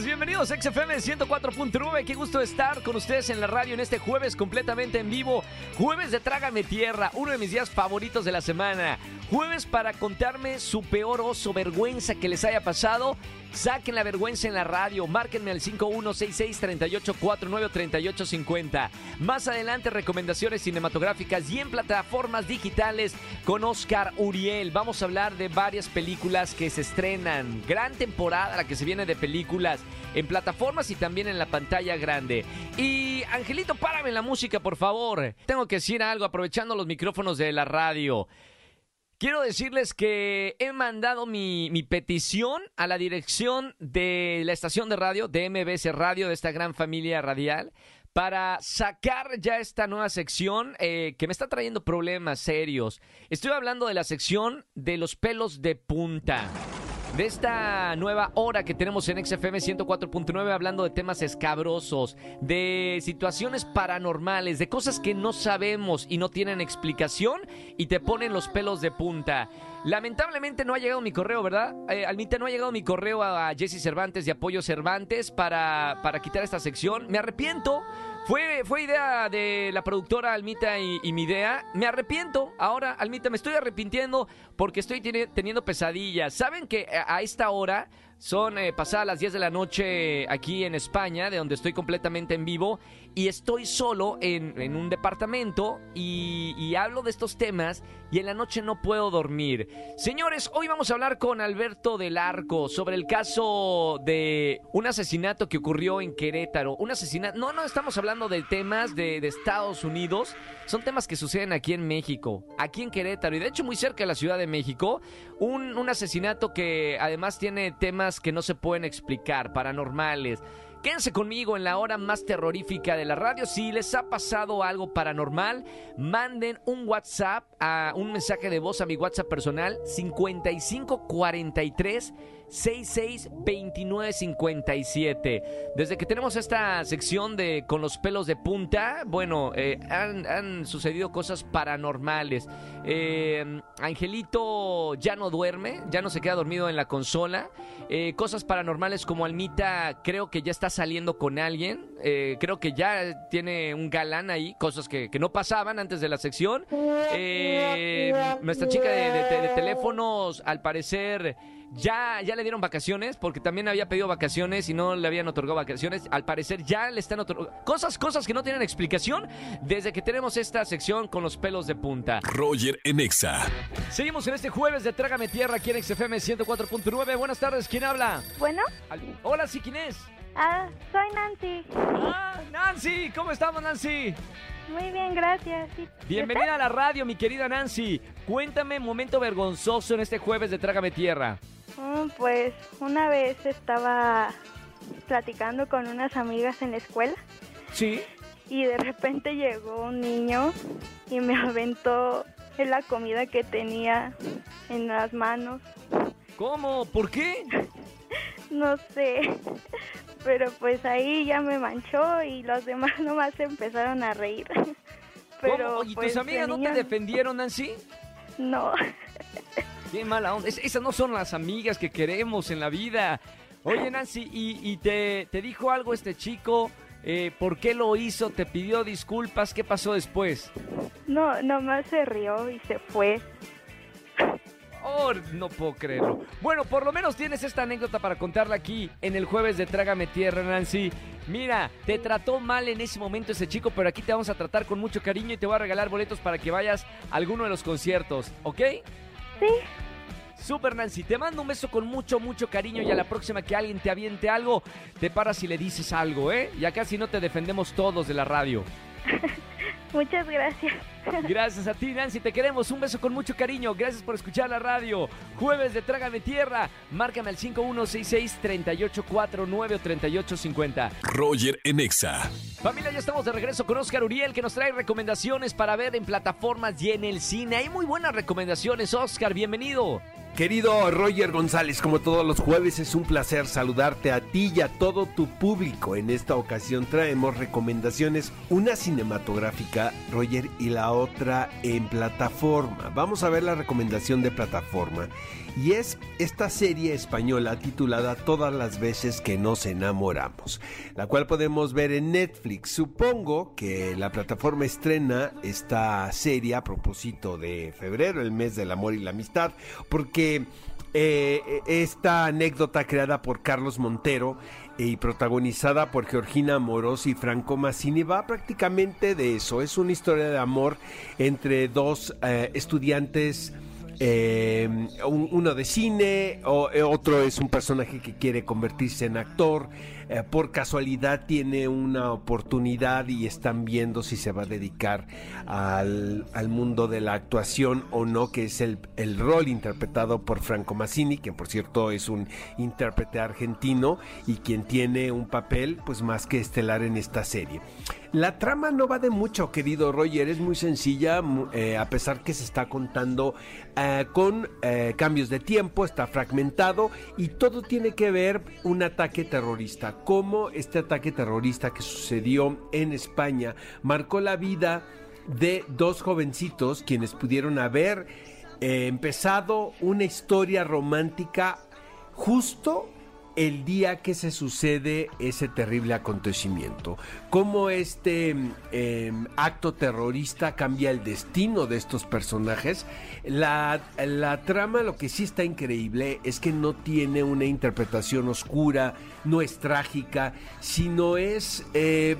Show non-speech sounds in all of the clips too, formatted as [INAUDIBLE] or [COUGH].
Bienvenidos a XFM 104.9. Qué gusto estar con ustedes en la radio en este jueves completamente en vivo. Jueves de Trágame Tierra, uno de mis días favoritos de la semana. Jueves para contarme su peor oso, vergüenza que les haya pasado. Saquen la vergüenza en la radio. Márquenme al 5166-3849-3850. Más adelante, recomendaciones cinematográficas y en plataformas digitales con Oscar Uriel. Vamos a hablar de varias películas que se estrenan. Gran temporada la que se viene de películas en plataformas y también en la pantalla grande. Y Angelito, párame la música, por favor. Tengo que decir algo aprovechando los micrófonos de la radio. Quiero decirles que he mandado mi, petición a la dirección de la estación de radio, de MBS Radio, de esta gran familia radial, para sacar ya esta nueva sección eh, que me está trayendo problemas serios. Estoy hablando de la sección de los pelos de punta de esta nueva hora que tenemos en XFM 104.9 hablando de temas escabrosos, de situaciones paranormales, de cosas que no sabemos y no tienen explicación y te ponen los pelos de punta. Lamentablemente no ha llegado mi correo, ¿verdad? Eh, Almita, no ha llegado mi correo a Jesse Cervantes de Apoyo Cervantes para, para quitar esta sección. Me arrepiento. Fue, fue idea de la productora Almita y, y, mi idea. Me arrepiento. Ahora, Almita, me estoy arrepintiendo porque estoy teniendo pesadillas. ¿Saben que a esta hora son eh, pasadas las 10 de la noche aquí en España, de donde estoy completamente en vivo, y estoy solo en, un departamento y, y, hablo de estos temas y en la noche no puedo dormir. Señores, hoy vamos a hablar con Alberto del Arco sobre el caso de un asesinato que ocurrió en Querétaro. Un asesinato... No, no estamos hablando de temas de, de Estados Unidos, son temas que suceden aquí en México, aquí en Querétaro, y de hecho muy cerca de la Ciudad de México. Un, un asesinato que además tiene temas que no se pueden explicar, paranormales. Quédense conmigo en la hora más terrorífica de la radio. Si les ha pasado algo paranormal, manden un WhatsApp, a un mensaje de voz a mi WhatsApp personal 5543 662957. Desde que tenemos esta sección de con los pelos de punta, bueno, eh, han, sucedido cosas paranormales. Eh, Angelito ya no duerme, ya no se queda dormido en la consola. Eh, cosas paranormales como Almita, creo que ya está saliendo con alguien. Creo que ya tiene un galán ahí, cosas que, que no pasaban antes de la sección. nuestra chica de teléfonos, al parecer ya, ya le dieron vacaciones, porque también había pedido vacaciones y no le habían otorgado vacaciones. Al parecer ya le están otorgando cosas, cosas que no tienen explicación desde que tenemos esta sección con los pelos de punta. Roger Enexa. Seguimos en este jueves de Trágame Tierra aquí en XFM 104.9. Buenas tardes, ¿quién habla? Bueno. Hola, sí, ¿quién es? Ah, soy Nancy. Ah, Nancy, ¿cómo estamos, Nancy? Muy bien, gracias. Bienvenida a la radio, mi querida Nancy. Cuéntame un momento vergonzoso en este jueves de Trágame Tierra. Mm, pues una vez estaba platicando con unas amigas en la escuela. Sí. Y de repente llegó un niño y me [LAUGHS] aventó en la comida que tenía en las manos. ¿Cómo? ¿Por qué? [LAUGHS] no sé. Pero pues ahí ya me manchó y los demás [LAUGHS] nomás empezaron a reír. [LAUGHS] Pero, ¿Cómo? ¿Y pues, tus amigas niño... no te defendieron, Nancy? No. Qué mala onda. Es, esas no son las amigas que queremos en la vida. Oye, Nancy, ¿y, y te, te, dijo algo este chico? Eh, ¿Por qué lo hizo? ¿Te pidió disculpas? ¿Qué pasó después? No, nomás se rió y se fue. No puedo creerlo. Bueno, por lo menos tienes esta anécdota para contarla aquí en el jueves de Trágame Tierra, Nancy. Mira, te trató mal en ese momento ese chico, pero aquí te vamos a tratar con mucho cariño y te voy a regalar boletos para que vayas a alguno de los conciertos, ¿ok? Sí. Super Nancy, te mando un beso con mucho, mucho cariño y a la próxima que alguien te aviente algo, te paras y le dices algo, ¿eh? Y acá si no te defendemos todos de la radio. [LAUGHS] Muchas gracias. Gracias a ti, Nancy. Te queremos. Un beso con mucho cariño. Gracias por escuchar la radio. Jueves de Trágame Tierra. Márcame al 5166-3849 o 3850. Roger Enexa. Familia, ya estamos de regreso con Oscar Uriel, que nos trae recomendaciones para ver en plataformas y en el cine. Hay muy buenas recomendaciones, Oscar. Bienvenido. Querido Roger González, como todos los jueves es un placer saludarte a ti y a todo tu público. En esta ocasión traemos recomendaciones, una cinematográfica, Roger, y la otra en plataforma. Vamos a ver la recomendación de plataforma. Y es esta serie española titulada Todas las veces que nos enamoramos, la cual podemos ver en Netflix. Supongo que la plataforma estrena esta serie a propósito de febrero, el mes del amor y la amistad, porque eh, esta anécdota creada por Carlos Montero y protagonizada por Georgina Moros y Franco Massini va prácticamente de eso. Es una historia de amor entre dos eh, estudiantes eh, uno de cine, o, eh, otro es un personaje que quiere convertirse en actor, eh, por casualidad tiene una oportunidad y están viendo si se va a dedicar al, mundo de la actuación o no, que es el, el, rol interpretado por Franco Massini, quien por cierto es un intérprete argentino y quien tiene un papel pues más que estelar en esta serie. La trama no va de mucho, querido Roger, es muy sencilla, eh, a pesar que se está contando eh, con cambios de tiempo, está fragmentado y todo tiene que ver un ataque terrorista. Cómo este ataque terrorista que sucedió en España marcó la vida de dos jovencitos quienes pudieron haber empezado una historia romántica justo el día que se sucede ese terrible acontecimiento. Cómo este em, acto terrorista cambia el destino de estos personajes. La, trama, lo que sí está increíble, es que no tiene una interpretación oscura, no es trágica, sino es... Eh,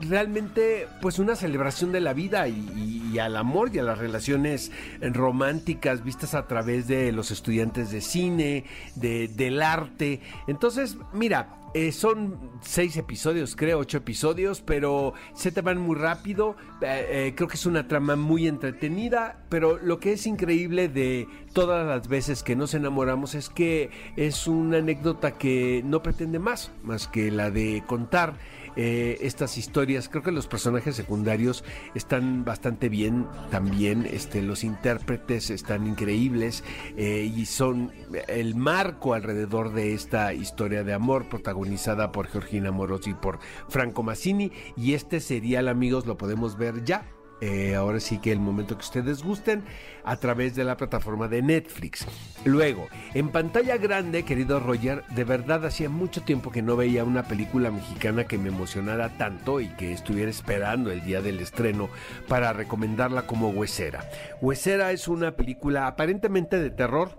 realmente pues una celebración de la vida y, al amor y a las relaciones románticas vistas a través de los estudiantes de cine, de, del arte. Entonces, mira, eh, son seis episodios, creo, ocho episodios, pero se te van muy rápido. Eh, eh, creo que es una trama muy entretenida, pero lo que es increíble de todas las veces que nos enamoramos es que es una anécdota que no pretende más, más que la de contar eh, estas historias. Creo que los personajes secundarios están bastante bien también. Este, los intérpretes están increíbles eh, y son el marco alrededor de esta historia de amor protagonizada por Georgina Morosi y por Franco Massini. Y este serial, amigos, lo podemos ver ya eh, ahora sí que el momento que ustedes gusten a través de la plataforma de Netflix. Luego, en pantalla grande, querido Roger, de verdad hacía mucho tiempo que no veía una película mexicana que me emocionara tanto y que estuviera esperando el día del estreno para recomendarla como Huesera. Huesera es una película aparentemente de terror,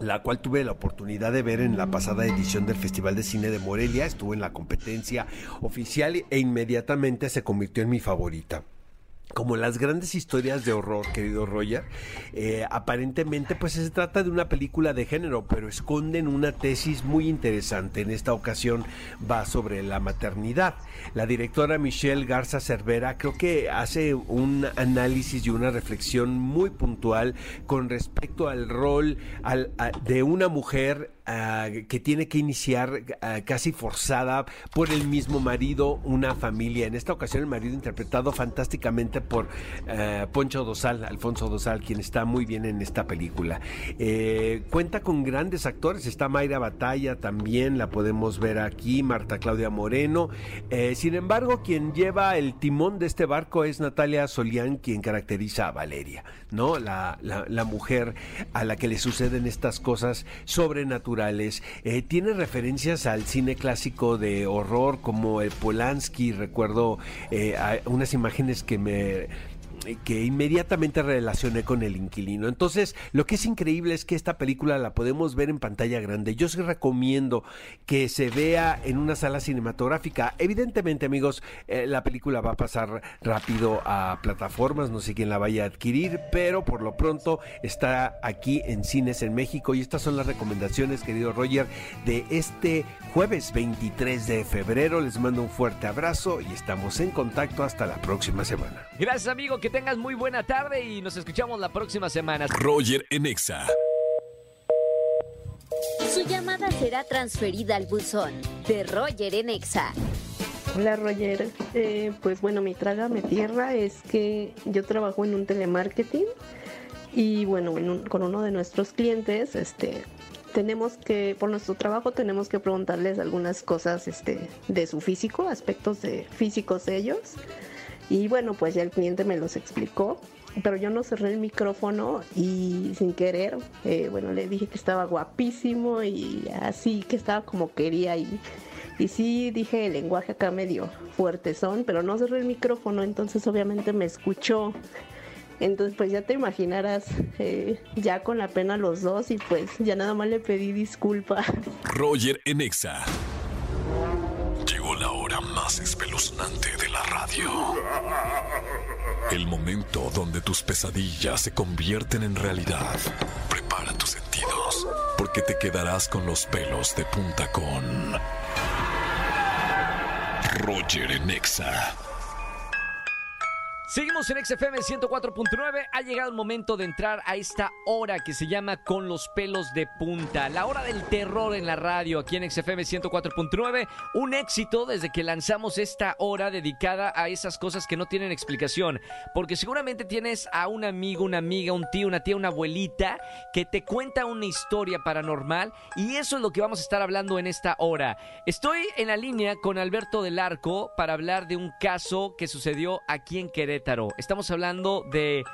la cual tuve la oportunidad de ver en la pasada edición del Festival de Cine de Morelia, estuvo en la competencia oficial e inmediatamente se convirtió en mi favorita como las grandes historias de horror, querido Roger, eh, aparentemente pues se trata de una película de género, pero esconden una tesis muy interesante. En esta ocasión va sobre la maternidad. La directora Michelle Garza Cervera creo que hace un análisis y una reflexión muy puntual con respecto al rol de una mujer Ah, que tiene que iniciar ah, casi forzada por el mismo marido una familia. En esta ocasión el marido interpretado fantásticamente por ah, Poncho Dosal, Alfonso Dosal, quien está muy bien en esta película. Eh, cuenta con grandes actores, está Mayra Batalla también, la podemos ver aquí, Marta Claudia Moreno. Eh, sin embargo, quien lleva el timón de este barco es Natalia Solián, quien caracteriza a Valeria, ¿no? La, la mujer a la que le suceden estas cosas sobrenaturales eh, tiene referencias al cine clásico de horror como el Polanski. Recuerdo eh, unas imágenes que me que inmediatamente relacioné con el inquilino. Entonces, lo que es increíble es que esta película la podemos ver en pantalla grande. Yo os recomiendo que se vea en una sala cinematográfica. Evidentemente, amigos, eh, la película va a pasar rápido a plataformas, no sé quién la vaya a adquirir, pero por lo pronto está aquí en cines en México y estas son las recomendaciones, querido Roger, de este jueves 23 de febrero. Les mando un fuerte abrazo y estamos en contacto hasta la próxima semana. Gracias, amigo. Tengas muy buena tarde y nos escuchamos la próxima semana. Roger Enexa. Su llamada será transferida al buzón de Roger Enexa. Hola Roger, eh, pues bueno, mi traga me tierra es que yo trabajo en un telemarketing Y bueno, con uno de nuestros clientes, este, tenemos que, por nuestro trabajo, tenemos que preguntarles algunas cosas este, de su físico, aspectos de físicos de ellos. Y bueno, pues ya el cliente me los explicó, pero yo no cerré el micrófono y sin querer, eh, bueno, le dije que estaba guapísimo y así, que estaba como quería y, y sí dije el lenguaje acá medio fuerte son, pero no cerré el micrófono, entonces obviamente me escuchó entonces, pues ya te imaginarás, eh, ya con la pena los dos y pues ya nada más le pedí disculpa. Roger Enexa. Llegó la hora más espeluznante de la radio. El momento donde tus pesadillas se convierten en realidad. Prepara tus sentidos, porque te quedarás con los pelos de punta con Roger Enexa. Seguimos en XFM 104.9. Ha llegado el momento de entrar a esta hora que se llama Con los pelos de punta. La hora del terror en la radio aquí en XFM 104.9. Un éxito desde que lanzamos esta hora dedicada a esas cosas que no tienen explicación. Porque seguramente tienes a un amigo, una amiga, un tío, una tía, una abuelita que te cuenta una historia paranormal. Y eso es lo que vamos a estar hablando en esta hora. Estoy en la línea con Alberto del Arco para hablar de un caso que sucedió aquí en Querétaro. Estamos hablando de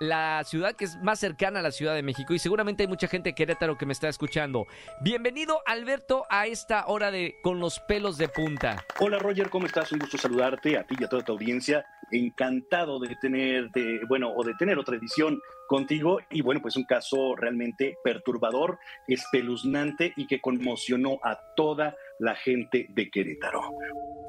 la ciudad que es más cercana a la Ciudad de México y seguramente hay mucha gente de Querétaro que me está escuchando. Bienvenido Alberto a esta hora de Con los pelos de punta. Hola Roger, ¿cómo estás? Un gusto saludarte a ti y a toda tu audiencia. Encantado de tener, bueno, o de tener otra edición contigo y bueno, pues un caso realmente perturbador, espeluznante y que conmocionó a toda la gente de Querétaro.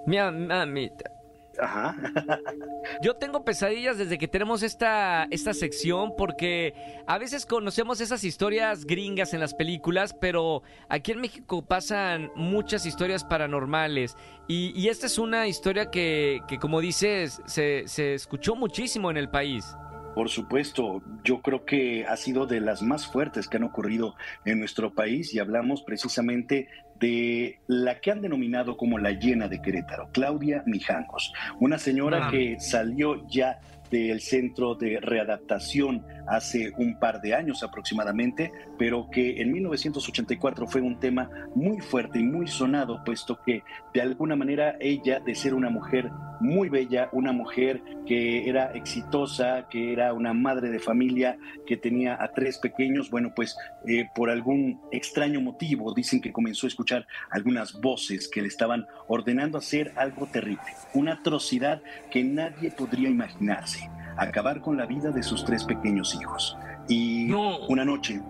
Mi mamita. Ajá. [LAUGHS] Yo tengo pesadillas desde que tenemos esta, esta sección porque a veces conocemos esas historias gringas en las películas, pero aquí en México pasan muchas historias paranormales y, y esta es una historia que, que como dices, se, se escuchó muchísimo en el país. Por supuesto, yo creo que ha sido de las más fuertes que han ocurrido en nuestro país y hablamos precisamente de la que han denominado como la llena de Querétaro, Claudia Mijangos, una señora que salió ya del centro de readaptación hace un par de años aproximadamente, pero que en 1984 fue un tema muy fuerte y muy sonado, puesto que de alguna manera ella, de ser una mujer muy bella, una mujer que era exitosa, que era una madre de familia, que tenía a tres pequeños, bueno, pues eh, por algún extraño motivo dicen que comenzó a escuchar algunas voces que le estaban ordenando hacer algo terrible, una atrocidad que nadie podría imaginarse acabar con la vida de sus tres pequeños hijos. Y una noche,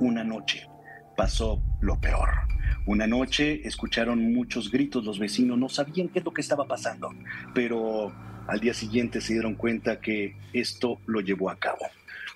una noche, pasó lo peor. Una noche escucharon muchos gritos los vecinos, no sabían qué es lo que estaba pasando, pero al día siguiente se dieron cuenta que esto lo llevó a cabo.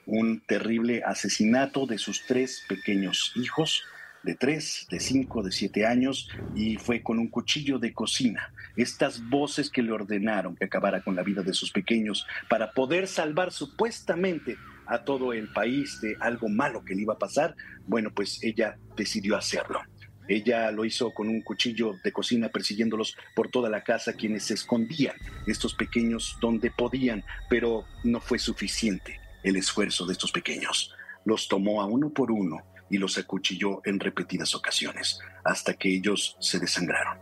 Un terrible asesinato de sus tres pequeños hijos, de tres, de cinco, de siete años, y fue con un cuchillo de cocina estas voces que le ordenaron que acabara con la vida de sus pequeños para poder salvar supuestamente a todo el país de algo malo que le iba a pasar, bueno, pues ella decidió hacerlo. Ella lo hizo con un cuchillo de cocina persiguiéndolos por toda la casa, quienes se escondían, estos pequeños, donde podían, pero no fue suficiente el esfuerzo de estos pequeños. Los tomó a uno por uno y los acuchilló en repetidas ocasiones, hasta que ellos se desangraron.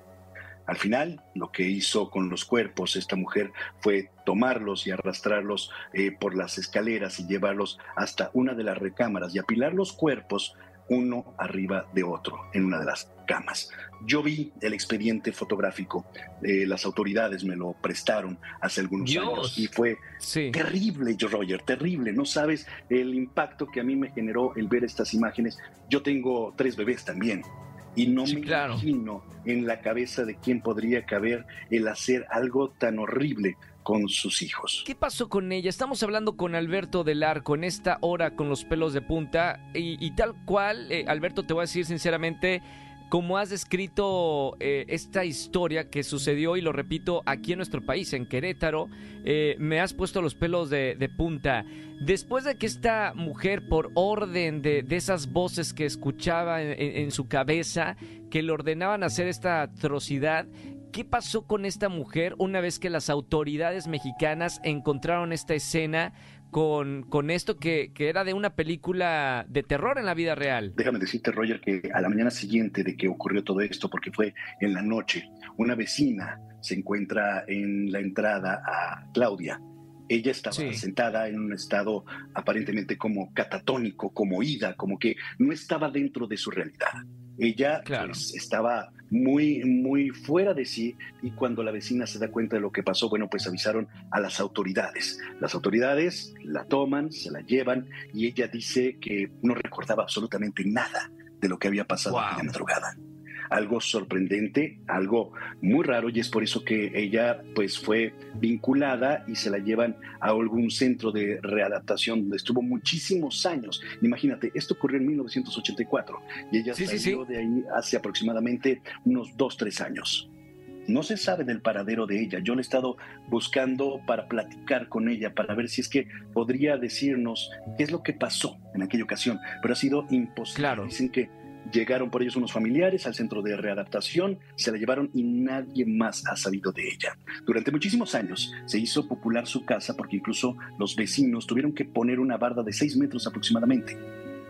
Al final, lo que hizo con los cuerpos esta mujer fue tomarlos y arrastrarlos eh, por las escaleras y llevarlos hasta una de las recámaras y apilar los cuerpos uno arriba de otro en una de las camas. Yo vi el expediente fotográfico, eh, las autoridades me lo prestaron hace algunos años y fue terrible, Roger, terrible. No sabes el impacto que a mí me generó el ver estas imágenes. Yo tengo tres bebés también y no me imagino en la cabeza de quién podría caber el hacer algo tan horrible con sus hijos. ¿Qué pasó con ella? Estamos hablando con Alberto del Arco en esta hora con los pelos de punta y, tal cual, eh, Alberto, te voy a decir sinceramente, como has descrito eh, esta historia que sucedió, y lo repito, aquí en nuestro país, en Querétaro, eh, me has puesto los pelos de, punta. Después de que esta mujer, por orden de, esas voces que escuchaba en, su cabeza, que le ordenaban hacer esta atrocidad, ¿Qué pasó con esta mujer una vez que las autoridades mexicanas encontraron esta escena con, con esto que, que era de una película de terror en la vida real. Déjame decirte, Roger, que a la mañana siguiente de que ocurrió todo esto, porque fue en la noche, una vecina se encuentra en la entrada a Claudia. Ella estaba Sí. sentada en un estado aparentemente como catatónico, como ida, como que no estaba dentro de su realidad. Ella Claro. pues, estaba muy, muy fuera de sí y cuando la vecina se da cuenta de lo que pasó, bueno, pues avisaron a las autoridades. Las autoridades la toman, se la llevan y ella dice que no recordaba absolutamente nada de lo que había pasado Wow. aquella madrugada. Algo sorprendente, algo muy raro y es por eso que ella pues fue vinculada y se la llevan a algún centro de readaptación donde estuvo muchísimos años. Imagínate, esto ocurrió en 1984 y ella Sí, sí, salió sí. de ahí hace aproximadamente unos dos, tres años. No se sabe del paradero de ella. Yo le he estado buscando para platicar con ella, para ver si es que podría decirnos qué es lo que pasó en aquella ocasión, pero ha sido imposible. Claro. Dicen que llegaron por ellos unos familiares al centro de readaptación, se la llevaron y nadie más ha sabido de ella. Durante muchísimos años se hizo popular su casa porque incluso los vecinos tuvieron que poner una barda de seis metros aproximadamente.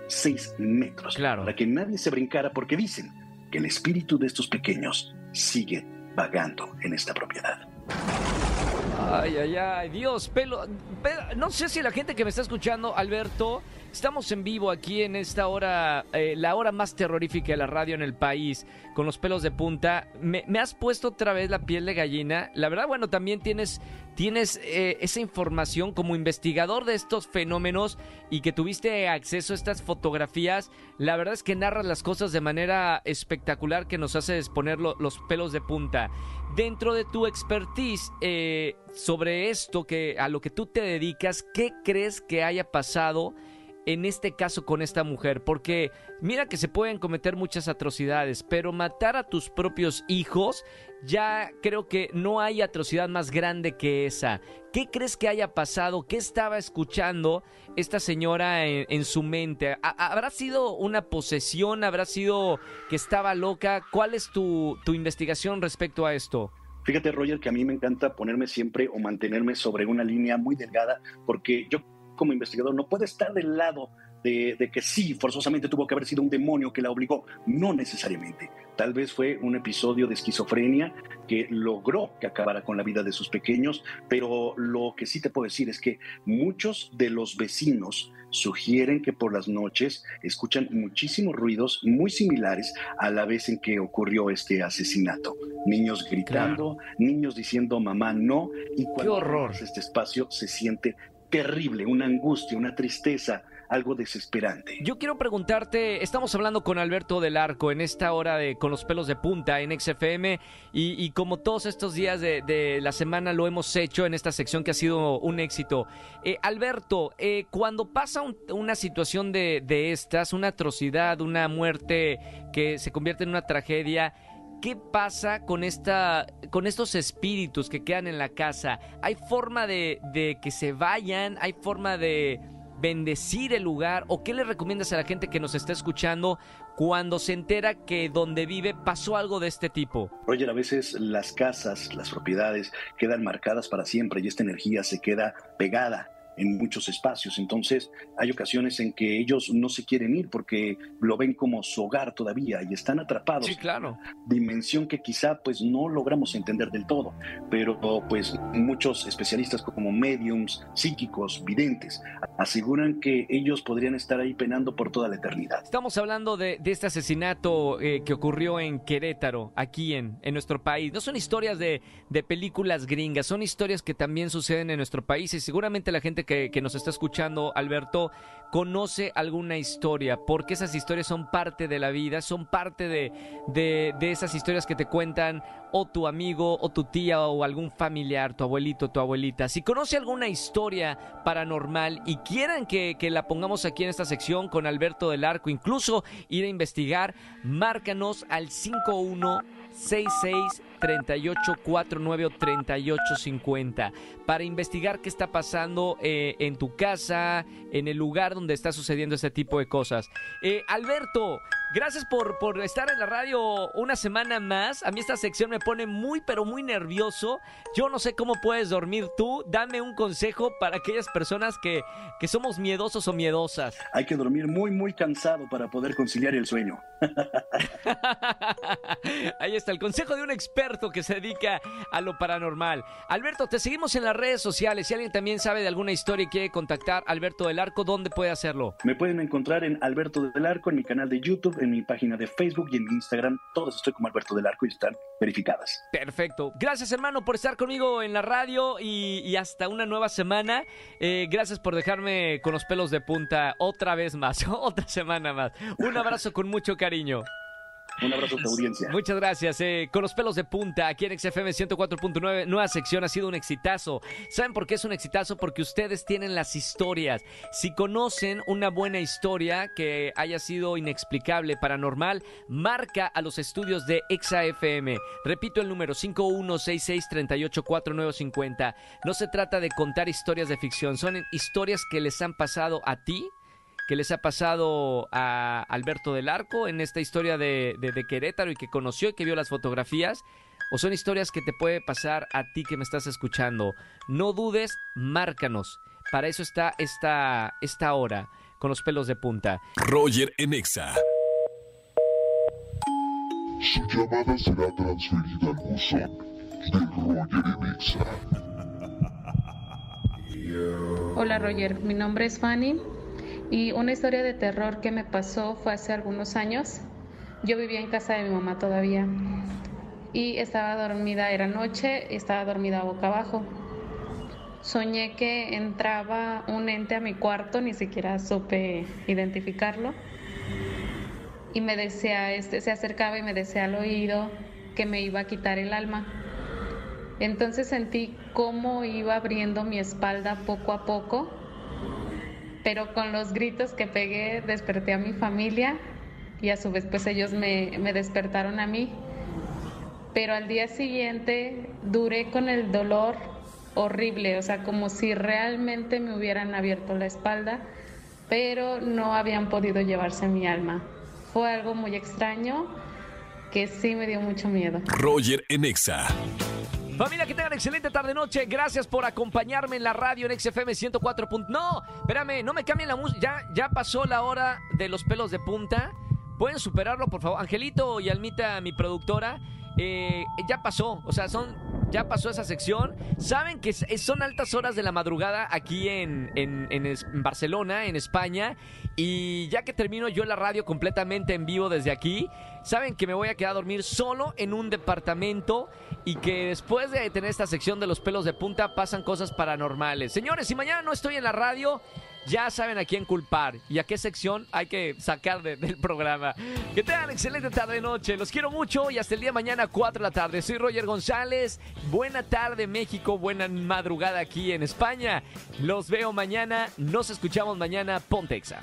Seis metros. Claro. Para que nadie se brincara porque dicen que el espíritu de estos pequeños sigue vagando en esta propiedad. Ay, ay, ay, Dios, pelo. pe- No sé si la gente que me está escuchando, Alberto, estamos en vivo aquí en esta hora, eh, la hora más terrorífica de la radio en el país, con los pelos de punta. Me, has puesto otra vez la piel de gallina. La verdad, bueno, también tienes, tienes eh, esa información como investigador de estos fenómenos y que tuviste acceso a estas fotografías. La verdad es que narras las cosas de manera espectacular que nos hace poner lo- los pelos de punta. Dentro de tu expertise eh, sobre esto que a lo que tú te dedicas, ¿qué crees que haya pasado en este caso con esta mujer? Porque mira que se pueden cometer muchas atrocidades, pero matar a tus propios hijos ya creo que no hay atrocidad más grande que esa. ¿Qué crees que haya pasado? ¿Qué estaba escuchando esta señora en, su mente? ¿Ha- ¿Habrá sido una posesión? ¿Habrá sido que estaba loca? ¿Cuál es tu, tu investigación respecto a esto? Fíjate, Roger, que a mí me encanta ponerme siempre o mantenerme sobre una línea muy delgada, porque yo como investigador no puedo estar del lado de, de, que sí, forzosamente tuvo que haber sido un demonio que la obligó. No necesariamente. Tal vez fue un episodio de esquizofrenia que logró que acabara con la vida de sus pequeños, pero lo que sí te puedo decir es que muchos de los vecinos sugieren que por las noches escuchan muchísimos ruidos muy similares a la vez en que ocurrió este asesinato. Niños gritando, claro. niños diciendo mamá no, y cuando horror. este espacio se siente terrible, una angustia, una tristeza, algo desesperante. Yo quiero preguntarte, estamos hablando con Alberto del Arco en esta hora de Con los pelos de punta en XFM y, como todos estos días de, de, la semana lo hemos hecho en esta sección que ha sido un éxito. Eh, Alberto, eh, cuando pasa un, una situación de, de estas, una atrocidad, una muerte que se convierte en una tragedia, ¿Qué pasa con esta, con estos espíritus que quedan en la casa? ¿Hay forma de, de que se vayan? ¿Hay forma de bendecir el lugar? ¿O qué le recomiendas a la gente que nos está escuchando cuando se entera que donde vive pasó algo de este tipo? Roger, a veces las casas, las propiedades quedan marcadas para siempre y esta energía se queda pegada en muchos espacios. Entonces, hay ocasiones en que ellos no se quieren ir porque lo ven como su hogar todavía y están atrapados. Sí, claro. Dimensión que quizá pues no logramos entender del todo, pero pues muchos especialistas como mediums, psíquicos, videntes, aseguran que ellos podrían estar ahí penando por toda la eternidad. Estamos hablando de, de este asesinato eh, que ocurrió en Querétaro, aquí en, en nuestro país. No son historias de, de películas gringas, son historias que también suceden en nuestro país y seguramente la gente que, nos está escuchando, Alberto, conoce alguna historia, porque esas historias son parte de la vida, son parte de, de, de, esas historias que te cuentan o tu amigo o tu tía o algún familiar, tu abuelito, tu abuelita. Si conoce alguna historia paranormal y quieran que, que la pongamos aquí en esta sección con Alberto del Arco, incluso ir a investigar, márcanos al 5166 3849 o 3850 para investigar qué está pasando eh, en tu casa, en el lugar donde está sucediendo este tipo de cosas. Eh, Alberto, gracias por, por estar en la radio una semana más. A mí esta sección me pone muy, pero muy nervioso. Yo no sé cómo puedes dormir tú. Dame un consejo para aquellas personas que, que somos miedosos o miedosas. Hay que dormir muy, muy cansado para poder conciliar el sueño. [LAUGHS] Ahí está el consejo de un experto que se dedica a lo paranormal. Alberto, te seguimos en las redes sociales. Si alguien también sabe de alguna historia y quiere contactar a Alberto del Arco, ¿dónde puede hacerlo? Me pueden encontrar en Alberto del Arco, en mi canal de YouTube, en mi página de Facebook y en mi Instagram. Todas estoy como Alberto del Arco y están verificadas. Perfecto. Gracias, hermano, por estar conmigo en la radio y, y hasta una nueva semana. Eh, gracias por dejarme con los pelos de punta otra vez más, [LAUGHS] otra semana más. Un abrazo con mucho cariño. Un abrazo a tu audiencia. Muchas gracias. eh, con los pelos de punta, aquí en XFM 104.9, nueva sección ha sido un exitazo. ¿Saben por qué es un exitazo? Porque ustedes tienen las historias. Si conocen una buena historia que haya sido inexplicable, paranormal, marca a los estudios de XAFM. Repito el número 5166384950. No se trata de contar historias de ficción, son historias que les han pasado a ti que les ha pasado a Alberto del Arco en esta historia de, de- de Querétaro y que conoció y que vio las fotografías? ¿O son historias que te puede pasar a ti que me estás escuchando? No dudes, márcanos. Para eso está esta, esta hora con los pelos de punta. Roger en Exa. Su llamada será transferida al buzón de Roger en Exa. Hola Roger, mi nombre es Fanny y una historia de terror que me pasó fue hace algunos años. Yo vivía en casa de mi mamá todavía y estaba dormida, era noche, estaba dormida boca abajo. Soñé que entraba un ente a mi cuarto, ni siquiera supe identificarlo. Y me decía, este, se acercaba y me decía al oído que me iba a quitar el alma. Entonces sentí cómo iba abriendo mi espalda poco a poco, pero con los gritos que pegué desperté a mi familia y a su vez pues ellos me, me despertaron a mí. Pero al día siguiente duré con el dolor horrible, o sea, como si realmente me hubieran abierto la espalda, pero no habían podido llevarse mi alma. Fue algo muy extraño que sí me dio mucho miedo. Roger en Exa. Familia, que tengan excelente tarde-noche. Gracias por acompañarme en la radio en XFM 104. punt- No, espérame, no me cambien la música. Ya, ya pasó la hora de los pelos de punta. ¿Pueden superarlo, por favor? Angelito y Almita, mi productora, eh, ya pasó. O sea, son, ya pasó esa sección. Saben que son altas horas de la madrugada aquí en Barcelona, en España. Y ya que termino yo la radio completamente en vivo desde aquí, saben que me voy a quedar a dormir solo en un departamento y que después de tener esta sección de los pelos de punta pasan cosas paranormales. Señores, si mañana no estoy en la radio, ya saben a quién culpar y a qué sección hay que sacar de- del programa. Que tengan excelente tarde noche. Los quiero mucho y hasta el día de mañana 4 de la tarde. Soy Roger González. Buena tarde México, buena madrugada aquí en España. Los veo mañana, nos escuchamos mañana. Pontexa.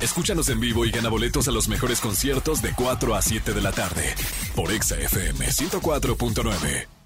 Escúchanos en vivo y gana boletos a los mejores conciertos de 4 a 7 de la tarde por Exa FM 104.9.